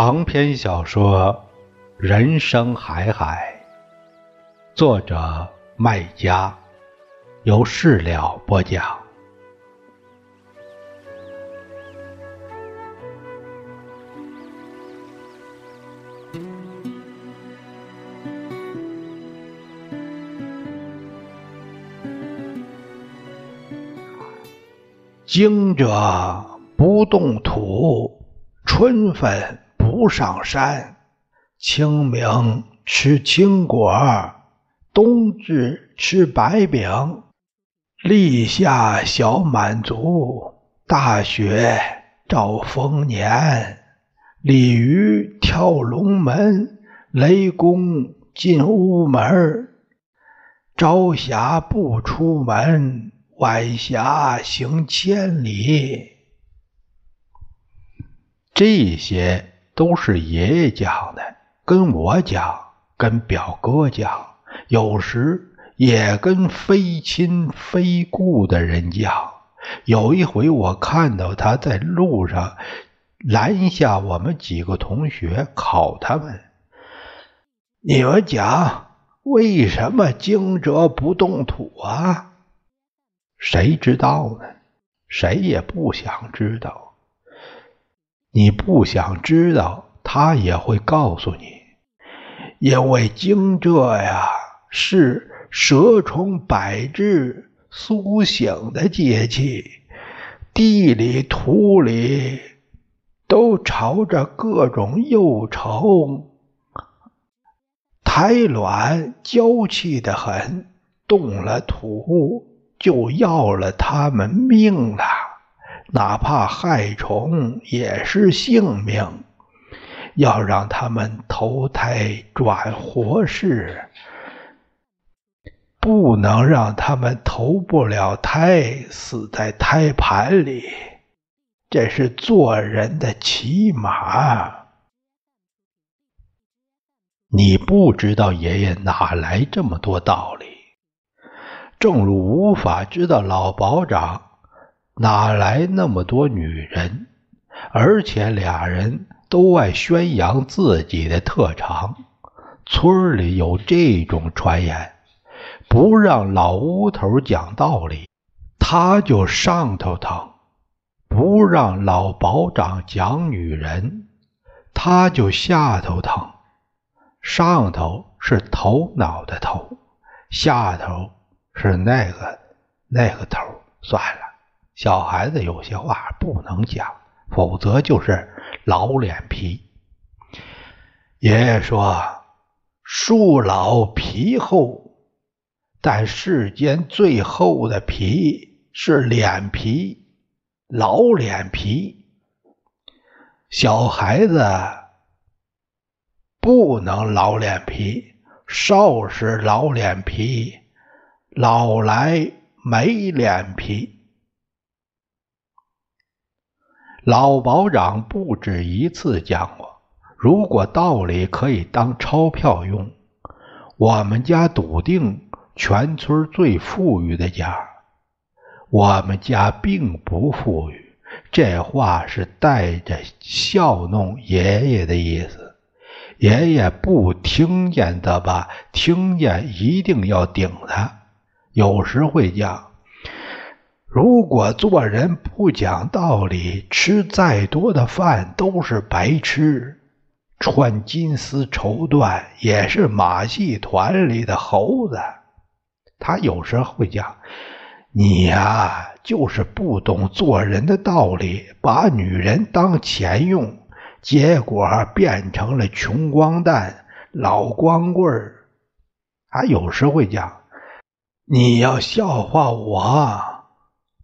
长篇小说《人生海海》，作者麦家，由事了播讲。惊者不动土，春分。不上山，清明吃青果，冬至吃白饼，立夏小满足，大雪兆丰年，鲤鱼跳龙门，雷公进屋门，朝霞不出门，晚霞行千里。这些。都是爷爷讲的，跟我讲，跟表哥讲，有时也跟非亲非故的人讲。有一回，我看到他在路上拦下我们几个同学，考他们：“你们讲，为什么惊蛰不动土啊？”谁知道呢？谁也不想知道。你不想知道，他也会告诉你，因为惊蛰呀是蛇虫百致苏醒的节气，地里土里都朝着各种幼虫胎卵娇气的很，动了土就要了他们命了。哪怕害虫也是性命，要让他们投胎转活世，不能让他们投不了胎，死在胎盘里。这是做人的起码。你不知道爷爷哪来这么多道理，正如无法知道老保长。哪来那么多女人？而且俩人都爱宣扬自己的特长。村里有这种传言：不让老乌头讲道理，他就上头疼；不让老保长讲女人，他就下头疼。上头是头脑的头，下头是那个那个头。算了。小孩子有些话不能讲，否则就是老脸皮。爷爷说：“树老皮厚，但世间最厚的皮是脸皮，老脸皮。小孩子不能老脸皮，少时老脸皮，老来没脸皮。”老保长不止一次讲过：如果道理可以当钞票用，我们家笃定全村最富裕的家。我们家并不富裕，这话是带着笑弄爷爷的意思。爷爷不听见的吧？听见一定要顶他。有时会讲。如果做人不讲道理，吃再多的饭都是白吃；穿金丝绸缎也是马戏团里的猴子。他有时候会讲：“你呀，就是不懂做人的道理，把女人当钱用，结果变成了穷光蛋、老光棍儿。”他有时会讲：“你要笑话我。”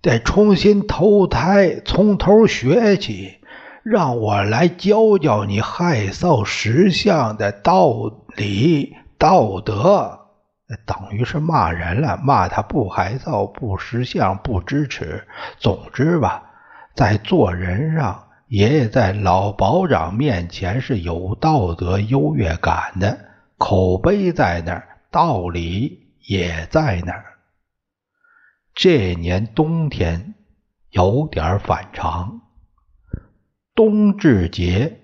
得重新投胎，从头学起，让我来教教你害臊识相的道理道德，等于是骂人了，骂他不害臊、不识相、不知耻。总之吧，在做人上，爷爷在老保长面前是有道德优越感的，口碑在那儿，道理也在那儿。这年冬天有点反常。冬至节，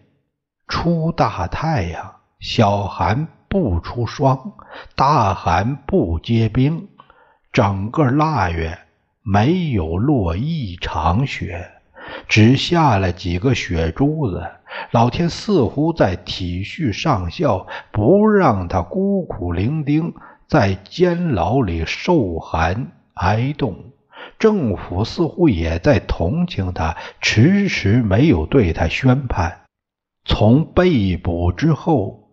出大太阳，小寒不出霜，大寒不结冰。整个腊月没有落一场雪，只下了几个雪珠子。老天似乎在体恤上校，不让他孤苦伶仃在监牢里受寒挨冻。政府似乎也在同情他，迟迟没有对他宣判。从被捕之后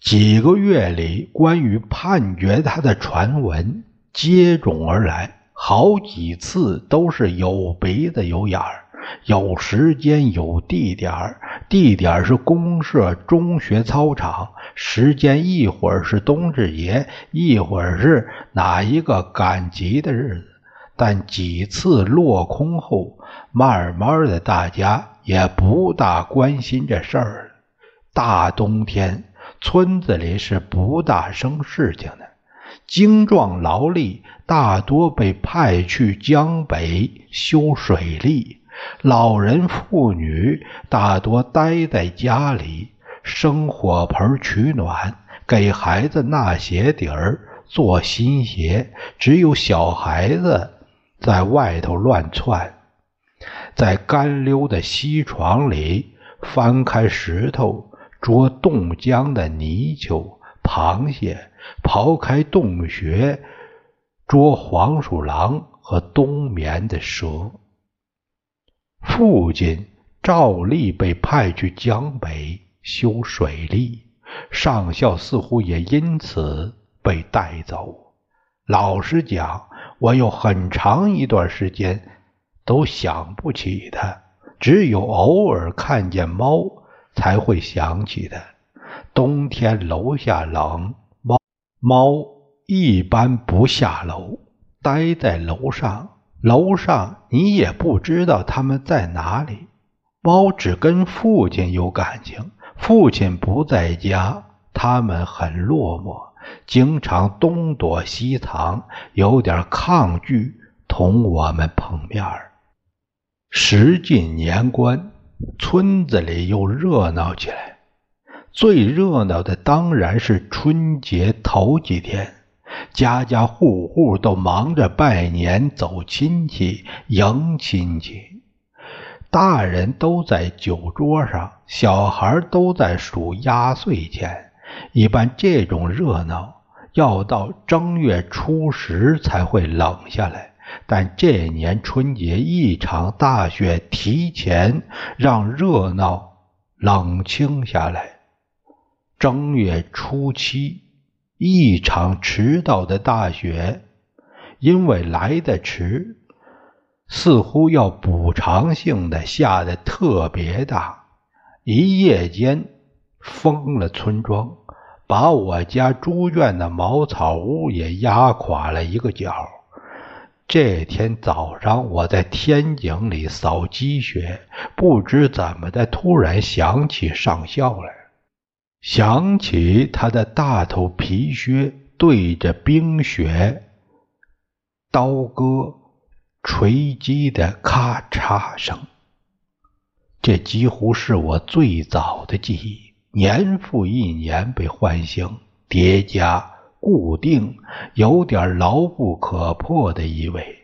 几个月里，关于判决他的传闻接踵而来，好几次都是有鼻子有眼儿，有时间有地点。地点是公社中学操场，时间一会儿是冬至节，一会儿是哪一个赶集的日子。但几次落空后，慢慢的，大家也不大关心这事儿了。大冬天，村子里是不大生事情的。精壮劳力大多被派去江北修水利，老人妇女大多待在家里生火盆取暖，给孩子纳鞋底儿、做新鞋。只有小孩子。在外头乱窜，在干溜的溪床里翻开石头捉冻僵的泥鳅、螃蟹，刨开洞穴捉黄鼠狼和冬眠的蛇。父亲照例被派去江北修水利，上校似乎也因此被带走。老实讲。我有很长一段时间都想不起他，只有偶尔看见猫才会想起他。冬天楼下冷，猫猫一般不下楼，待在楼上。楼上你也不知道他们在哪里。猫只跟父亲有感情，父亲不在家，他们很落寞。经常东躲西藏，有点抗拒同我们碰面儿。时近年关，村子里又热闹起来。最热闹的当然是春节头几天，家家户户都忙着拜年、走亲戚、迎亲戚。大人都在酒桌上，小孩都在数压岁钱。一般这种热闹要到正月初十才会冷下来，但这年春节一场大雪提前让热闹冷清下来。正月初七，一场迟到的大雪，因为来得迟，似乎要补偿性的下的特别大，一夜间封了村庄。把我家猪圈的茅草屋也压垮了一个角。这天早上，我在天井里扫积雪，不知怎么的，突然想起上校来，想起他的大头皮靴对着冰雪刀割锤击的咔嚓声，这几乎是我最早的记忆。年复一年被唤醒，叠加固定，有点牢不可破的意味。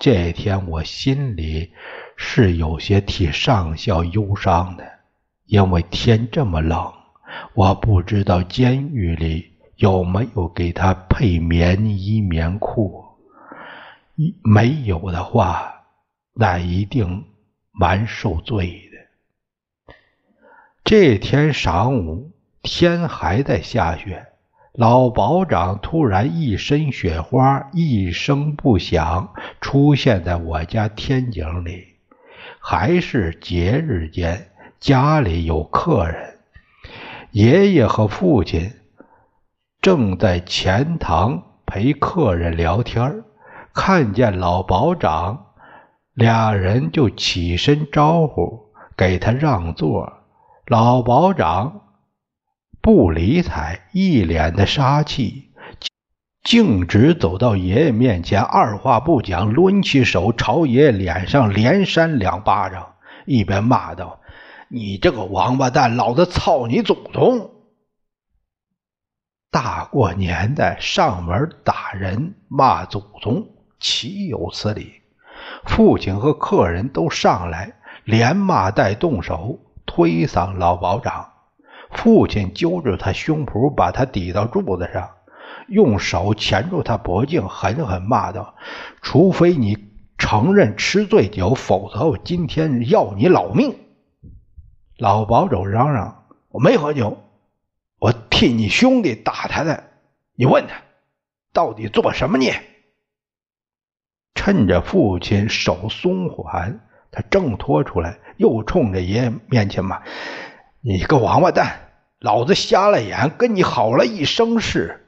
这天我心里是有些替上校忧伤的，因为天这么冷，我不知道监狱里有没有给他配棉衣棉裤。没有的话，那一定蛮受罪的。这天晌午，天还在下雪。老保长突然一身雪花，一声不响出现在我家天井里。还是节日间，家里有客人，爷爷和父亲正在前堂陪客人聊天看见老保长，俩人就起身招呼，给他让座。老保长不理睬，一脸的杀气，径直走到爷爷面前，二话不讲，抡起手朝爷爷脸上连扇两巴掌，一边骂道：“你这个王八蛋，老子操你祖宗！大过年的上门打人骂祖宗，岂有此理？父亲和客人都上来，连骂带动手推搡老保长。父亲揪住他胸脯，把他抵到柱子上，用手钳住他脖颈，狠狠骂道：“除非你承认吃醉酒，否则我今天要你老命！”老保长嚷嚷：“我没喝酒。”我替你兄弟打他的，你问他到底做什么孽？趁着父亲手松缓，他挣脱出来，又冲着爷爷面前骂：“你个王八蛋，老子瞎了眼，跟你好了一生事。”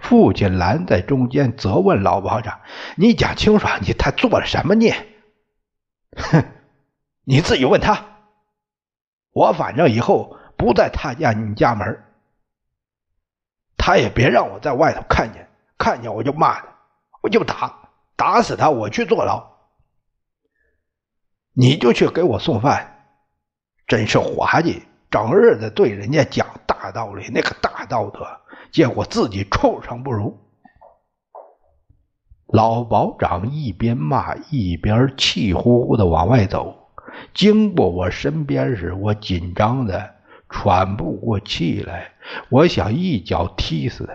父亲拦在中间，责问老保长：“你讲清楚，你他做了什么孽？”哼，你自己问他。我反正以后不再踏进你家门。他也别让我在外头看见，看见我就骂他，我就打，打死他，我去坐牢。你就去给我送饭，真是滑稽，整日的对人家讲大道理，那个大道德，结果自己畜生不如。老保长一边骂一边气呼呼的往外走，经过我身边时，我紧张的。喘不过气来，我想一脚踢死他，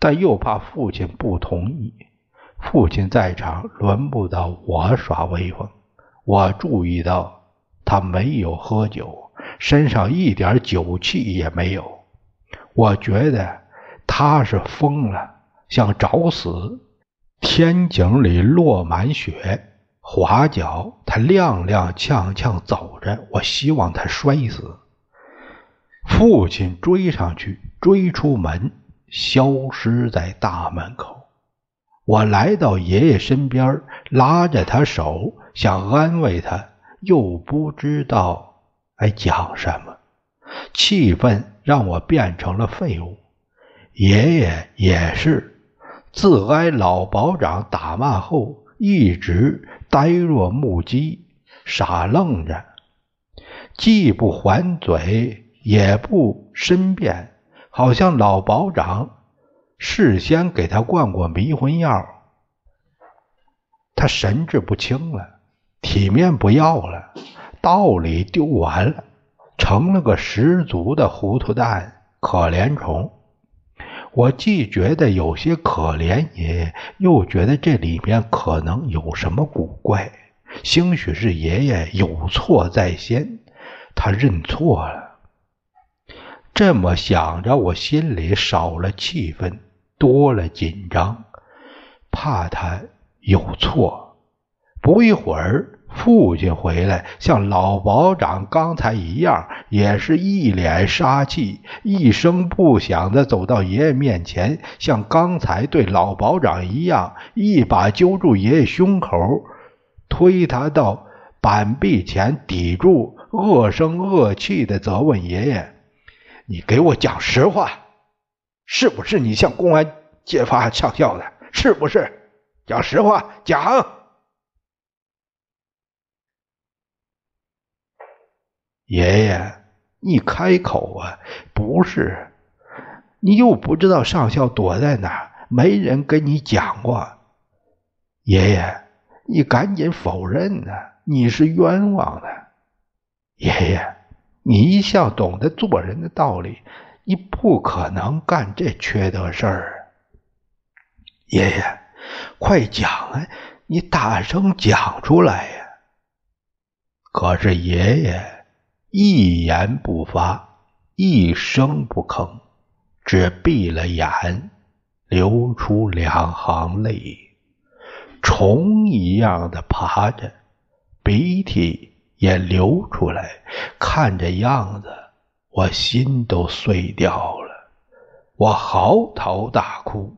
但又怕父亲不同意。父亲在场，轮不到我耍威风。我注意到他没有喝酒，身上一点酒气也没有。我觉得他是疯了，想找死。天井里落满雪，滑脚，他踉踉跄跄走着。我希望他摔死。父亲追上去，追出门，消失在大门口。我来到爷爷身边，拉着他手，想安慰他，又不知道该讲什么。气氛让我变成了废物。爷爷也是，自挨老保长打骂后，一直呆若木鸡，傻愣着，既不还嘴。也不申辩，好像老保长事先给他灌过迷魂药，他神志不清了，体面不要了，道理丢完了，成了个十足的糊涂蛋、可怜虫。我既觉得有些可怜，也又觉得这里面可能有什么古怪。兴许是爷爷有错在先，他认错了。这么想着，我心里少了气愤，多了紧张，怕他有错。不一会儿，父亲回来，像老保长刚才一样，也是一脸杀气，一声不响的走到爷爷面前，像刚才对老保长一样，一把揪住爷爷胸口，推他到板壁前，抵住，恶声恶气的责问爷爷。你给我讲实话，是不是你向公安揭发上校的？是不是？讲实话，讲。爷爷，你开口啊！不是，你又不知道上校躲在哪，没人跟你讲过。爷爷，你赶紧否认呐！你是冤枉的，爷爷。你一向懂得做人的道理，你不可能干这缺德事儿。爷爷，快讲啊！你大声讲出来呀！可是爷爷一言不发，一声不吭，只闭了眼，流出两行泪，虫一样的爬着，鼻涕。也流出来，看这样子，我心都碎掉了。我嚎啕大哭，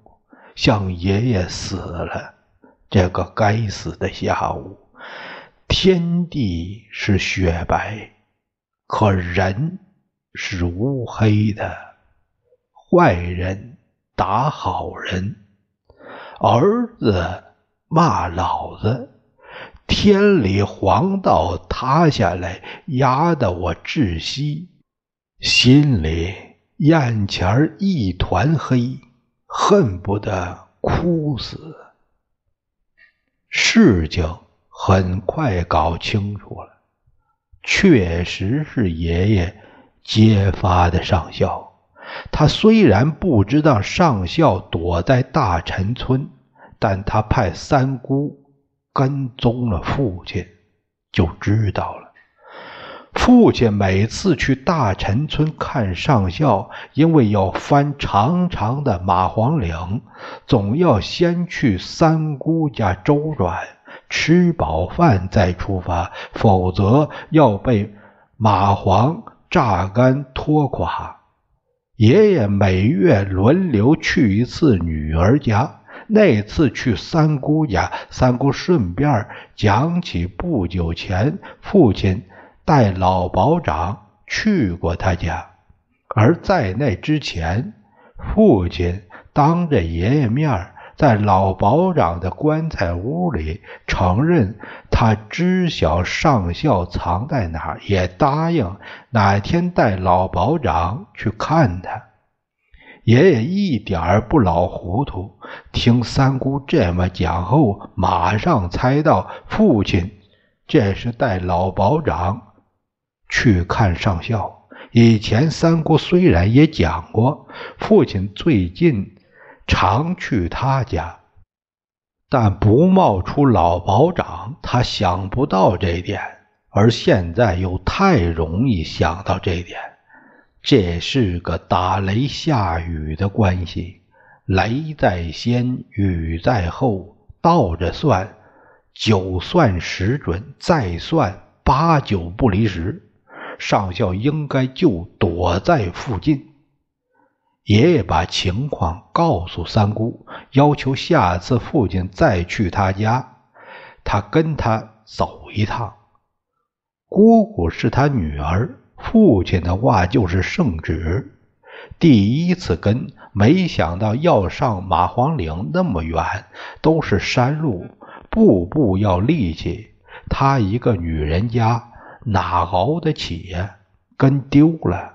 像爷爷死了。这个该死的下午，天地是雪白，可人是乌黑的。坏人打好人，儿子骂老子。天理黄道塌下来，压得我窒息，心里眼前一团黑，恨不得哭死。事情很快搞清楚了，确实是爷爷揭发的上校。他虽然不知道上校躲在大陈村，但他派三姑跟踪了父亲，就知道了。父亲每次去大陈村看上校，因为要翻长长的蚂黄岭，总要先去三姑家周转，吃饱饭再出发，否则要被蚂蟥榨干拖垮。爷爷每月轮流去一次女儿家，那次去三姑家，三姑顺便讲起不久前父亲。带老保长去过他家，而在那之前，父亲当着爷爷面在老保长的棺材屋里承认他知晓上校藏在哪，也答应哪天带老保长去看他。爷爷一点儿不老糊涂，听三姑这么讲后，马上猜到父亲这是带老保长。去看上校。以前三姑虽然也讲过，父亲最近常去他家，但不冒出老保长，他想不到这点。而现在又太容易想到这点，这是个打雷下雨的关系。雷在先，雨在后，倒着算，九算十准，再算八九不离十。上校应该就躲在附近。爷爷把情况告诉三姑，要求下次父亲再去他家，他跟他走一趟。姑姑是他女儿，父亲的话就是圣旨。第一次跟，没想到要上马黄岭那么远，都是山路，步步要力气。他一个女人家。哪熬得起呀？跟丢了。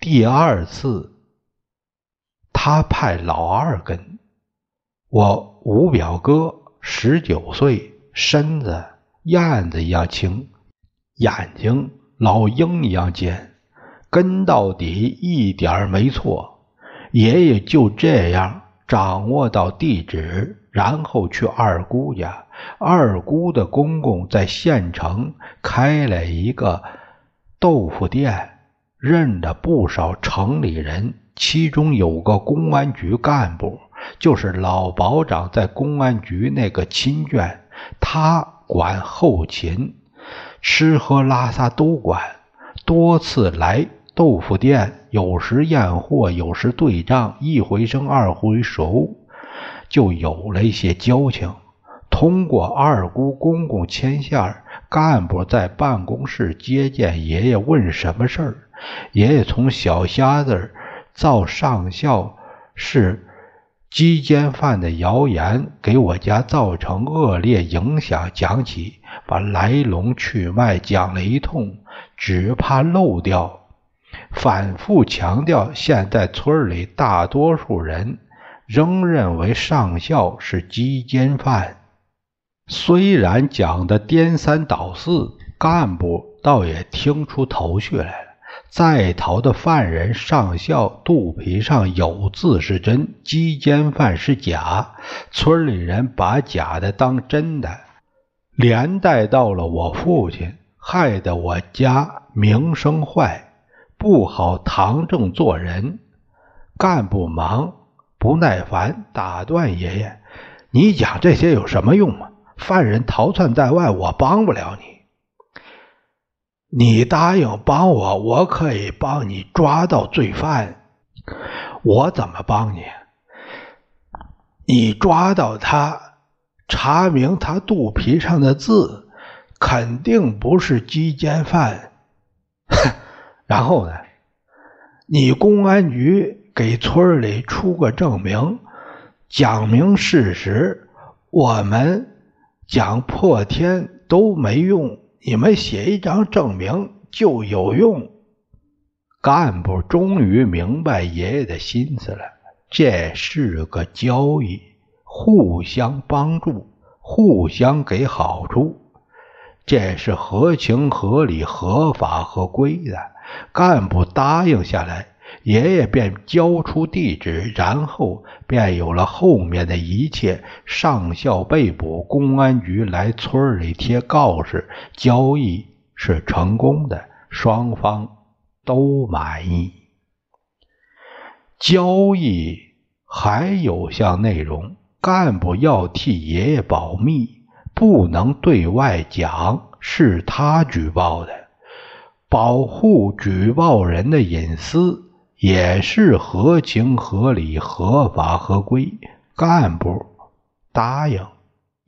第二次，他派老二跟。我五表哥十九岁，身子燕子一样轻，眼睛老鹰一样尖，跟到底一点没错。爷爷就这样掌握到地址，然后去二姑家。二姑的公公在县城开了一个豆腐店，认了不少城里人，其中有个公安局干部，就是老保长在公安局那个亲眷，他管后勤，吃喝拉撒都管，多次来豆腐店，有时验货，有时对账，一回生二回熟，就有了一些交情。通过二姑公公牵线，干部在办公室接见爷爷，问什么事儿。爷爷从小瞎子造上校是鸡奸犯的谣言给我家造成恶劣影响讲起，把来龙去脉讲了一通，只怕漏掉，反复强调，现在村里大多数人仍认为上校是鸡奸犯。虽然讲的颠三倒四，干部倒也听出头绪来。在逃的犯人上校肚皮上有字是真，鸡奸犯是假。村里人把假的当真的，连带到了我父亲，害得我家名声坏，不好堂正做人。干部忙不耐烦，打断爷爷：“你讲这些有什么用吗？”犯人逃窜在外，我帮不了你。你答应帮我，我可以帮你抓到罪犯。我怎么帮你？你抓到他，查明他肚皮上的字，肯定不是鸡奸犯。然后呢？你公安局给村里出个证明，讲明事实，我们。讲破天都没用，你们写一张证明就有用。干部终于明白爷爷的心思了，这是个交易，互相帮助，互相给好处，这是合情合理、合法合规的。干部答应下来。爷爷便交出地址，然后便有了后面的一切。上校被捕，公安局来村里贴告示，交易是成功的，双方都满意。交易还有项内容，干部要替爷爷保密，不能对外讲是他举报的，保护举报人的隐私。也是合情合理、合法合规，干部答应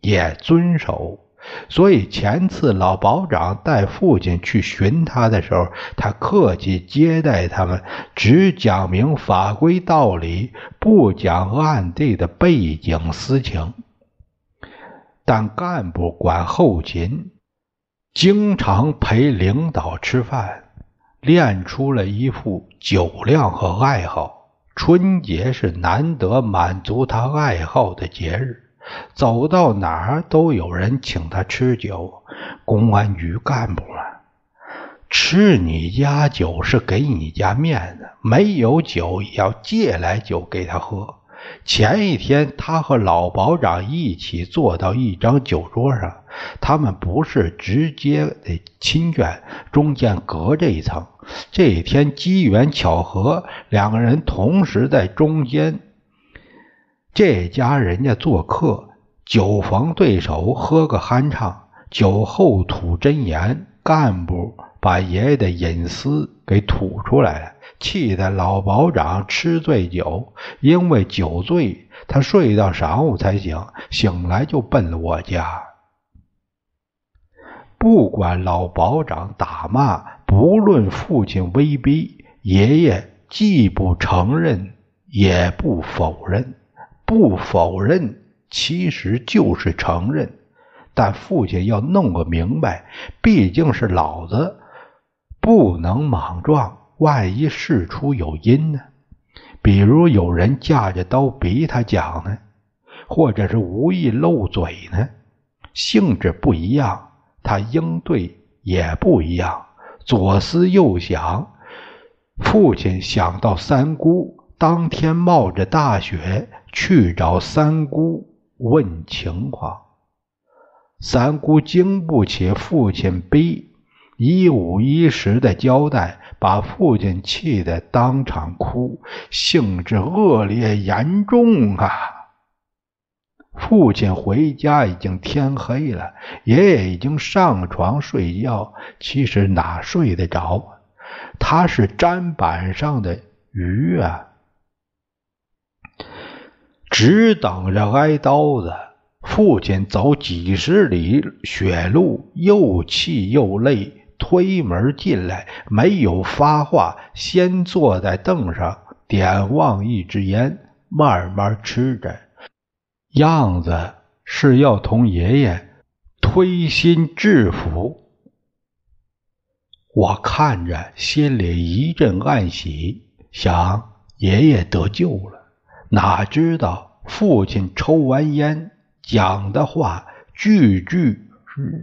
也遵守。所以前次老保长带父亲去寻他的时候，他客气接待他们，只讲明法规道理，不讲暗地的背景私情。但干部管后勤，经常陪领导吃饭。练出了一副酒量和爱好。春节是难得满足他爱好的节日，走到哪儿都有人请他吃酒。公安局干部们吃你家酒是给你家面子，没有酒也要借来酒给他喝。前一天，他和老保长一起坐到一张酒桌上，他们不是直接的亲眷，中间隔着一层。这一天机缘巧合，两个人同时在中间。这家人家做客，酒逢对手，喝个酣畅。酒后吐真言，干部把爷爷的隐私给吐出来了。气得老保长吃醉酒，因为酒醉，他睡到晌午才醒，醒来就奔了我家。不管老保长打骂，不论父亲威逼，爷爷既不承认，也不否认。不否认其实就是承认，但父亲要弄个明白，毕竟是老子，不能莽撞。万一事出有因呢？比如有人架着刀逼他讲呢，或者是无意漏嘴呢，性质不一样，他应对也不一样。左思右想，父亲想到三姑，当天冒着大雪去找三姑问情况，三姑经不起父亲逼，一五一十的交代。把父亲气得当场哭，性质恶劣严重啊！父亲回家已经天黑了，爷爷已经上床睡觉，其实哪睡得着？他是砧板上的鱼啊，只等着挨刀子。父亲走几十里雪路，又气又累。推门进来，没有发话，先坐在凳上，点望一支烟，慢慢吃着，样子是要同爷爷推心置腹。我看着，心里一阵暗喜，想爷爷得救了。哪知道父亲抽完烟讲的话，句句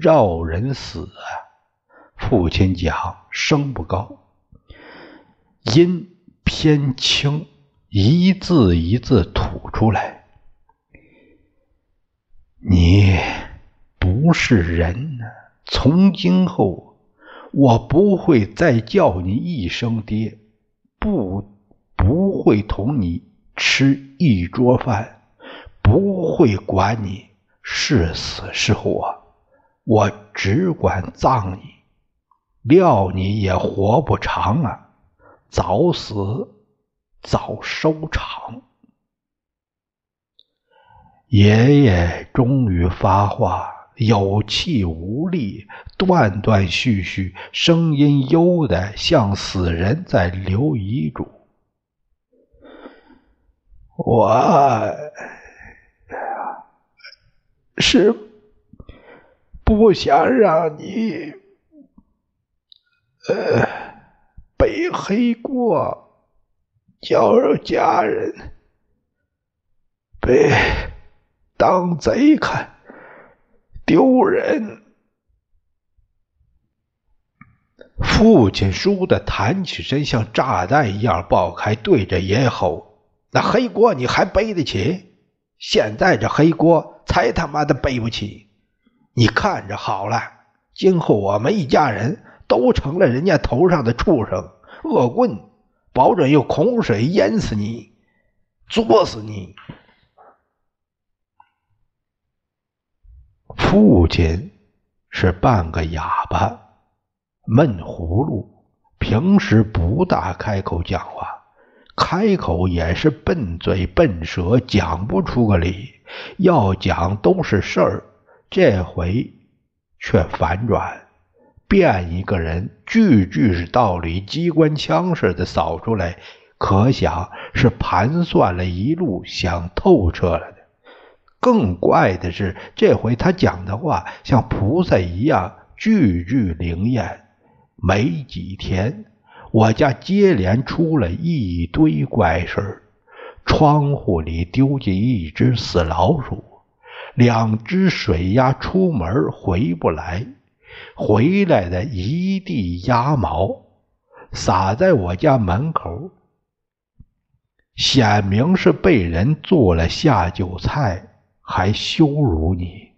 绕人死啊！父亲讲，声不高，音偏轻，一字一字吐出来。你不是人呢，从今后我不会再叫你一声爹，不不会同你吃一桌饭，不会管你是死是活，我只管葬你。料你也活不长啊！早死早收场。爷爷终于发话，有气无力，断断续续，声音悠的像死人在留遗嘱。我是不想让你，呃，背黑锅，叫家人被当贼看，丢人。父亲倏地弹起身，像炸弹一样爆开，对着爷吼：“那黑锅你还背得起？现在这黑锅才他妈的背不起！你看着好了，今后我们一家人都成了人家头上的畜生、恶棍，保准用洪水淹死你，作死你！”父亲是半个哑巴。闷葫芦，平时不大开口讲话，开口也是笨嘴笨舌，讲不出个理。要讲都是事儿，这回却反转，变一个人，句句是道理，机关枪似的扫出来，可想是盘算了一路，想透彻了的。更怪的是，这回他讲的话像菩萨一样，句句灵验。没几天，我家接连出了一堆怪事儿窗户里丢进一只死老鼠，两只水鸭出门回不来，回来的一地鸭毛撒在我家门口，显明是被人做了下酒菜，还羞辱你。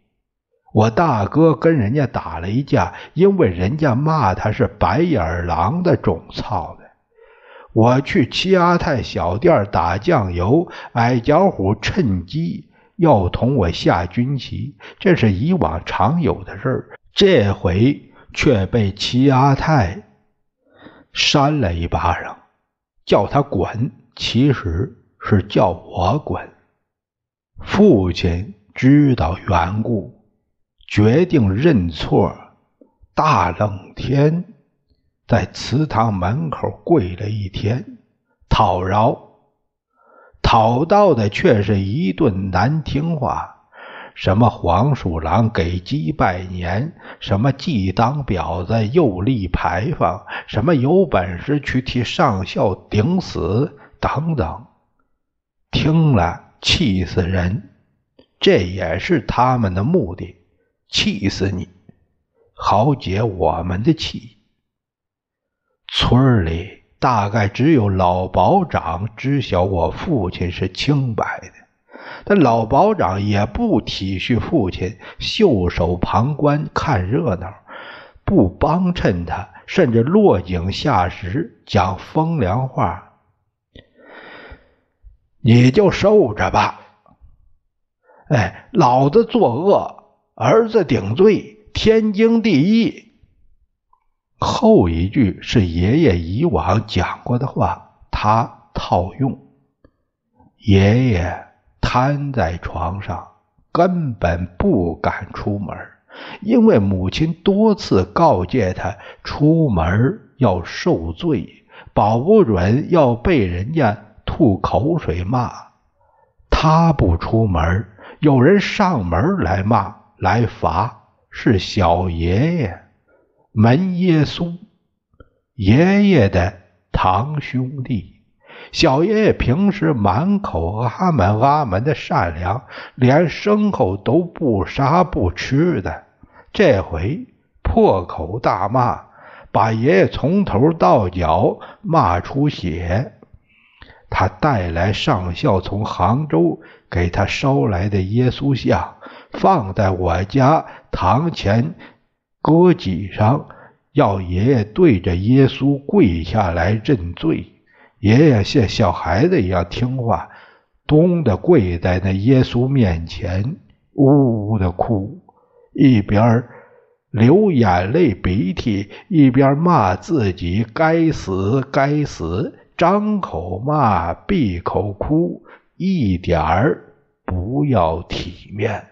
我大哥跟人家打了一架，因为人家骂他是白眼狼的种操的。我去七阿泰小店打酱油，矮脚虎趁机要同我下军棋，这是以往常有的事儿。这回却被齐阿泰扇了一巴掌，叫他滚，其实是叫我滚。父亲知道缘故。决定认错，大冷天，在祠堂门口跪了一天，讨饶，讨到的却是一顿难听话，什么黄鼠狼给鸡拜年，什么既当婊子又立牌坊，什么有本事去替上校顶死，等等，听了气死人，这也是他们的目的。气死你，好解我们的气。村里大概只有老保长知晓我父亲是清白的，但老保长也不体恤父亲，袖手旁观看热闹，不帮衬他，甚至落井下石，讲风凉话：“你就受着吧。”哎，老子作恶。儿子顶罪，天经地义。后一句是爷爷以往讲过的话，他套用。爷爷瘫在床上，根本不敢出门，因为母亲多次告诫他，出门要受罪，保不准要被人家吐口水骂。他不出门，有人上门来骂。来罚是小爷爷门耶稣爷爷的堂兄弟，小爷爷平时满口阿门阿门的善良，连牲口都不杀不吃的，这回破口大骂，把爷爷从头到脚骂出血。他带来上校从杭州给他捎来的耶稣像。放在我家堂前搁几上，要爷爷对着耶稣跪下来认罪。爷爷像小孩子一样听话，咚的跪在那耶稣面前，呜呜的哭，一边流眼泪鼻涕，一边骂自己该死该死，张口骂闭口哭，一点儿不要体面。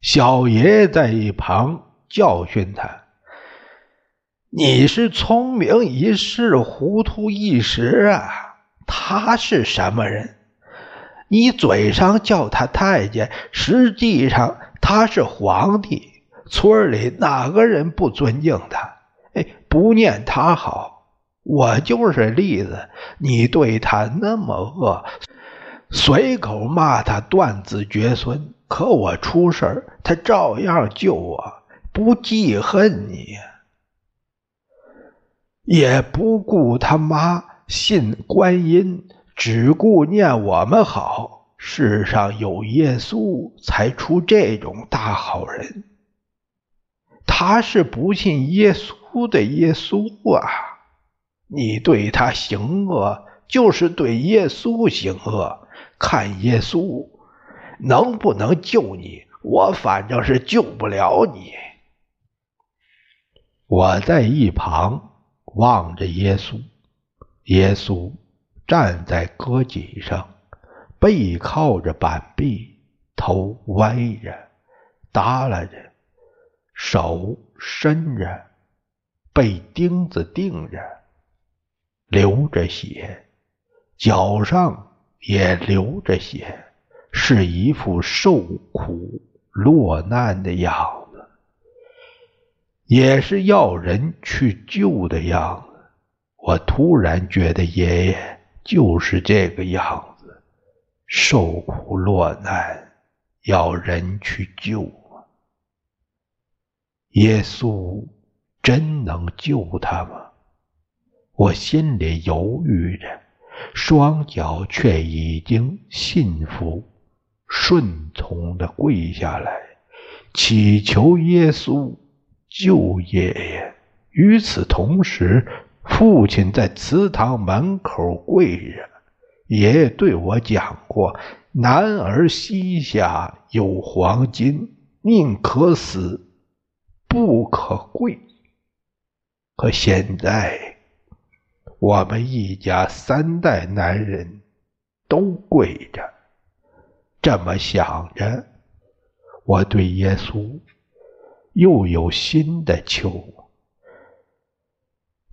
小爷爷在一旁教训他：“你是聪明一世，糊涂一时啊！他是什么人？你嘴上叫他太监，实际上他是皇帝。村里哪个人不尊敬他？哎，不念他好。我就是例子。你对他那么恶，随口骂他断子绝孙，可我出事，他照样救我，不记恨你，也不顾他妈信观音。只顾念我们好，世上有耶稣，才出这种大好人。他是不信耶稣的耶稣啊！你对他行恶，就是对耶稣行恶。看耶稣能不能救你？我反正是救不了你。我在一旁望着耶稣，耶稣。站在搁脊上，背靠着板壁，头歪着，耷拉着，手伸着，被钉子钉着，流着血，脚上也流着血，是一副受苦落难的样，也是要人去救的样子。我突然觉得爷爷。就是这个样子，受苦落难，要人去救。耶稣真能救他吗？我心里犹豫着，双脚却已经信服、顺从的跪下来，祈求耶稣救爷爷。与此同时。父亲在祠堂门口跪着，爷爷对我讲过：“男儿膝下有黄金，宁可死，不可跪。”可现在，我们一家三代男人都跪着。这么想着，我对耶稣又有新的求。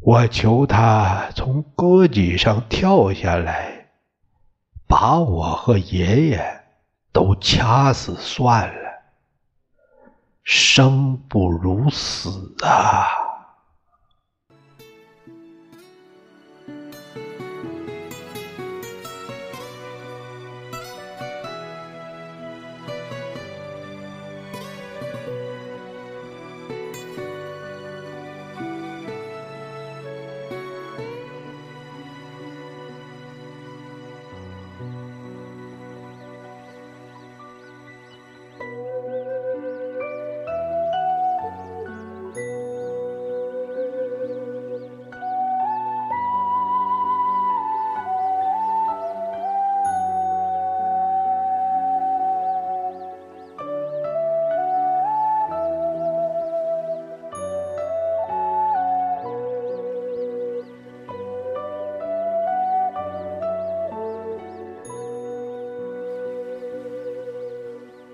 我求他从戈脊上跳下来，把我和爷爷都掐死算了。生不如死啊！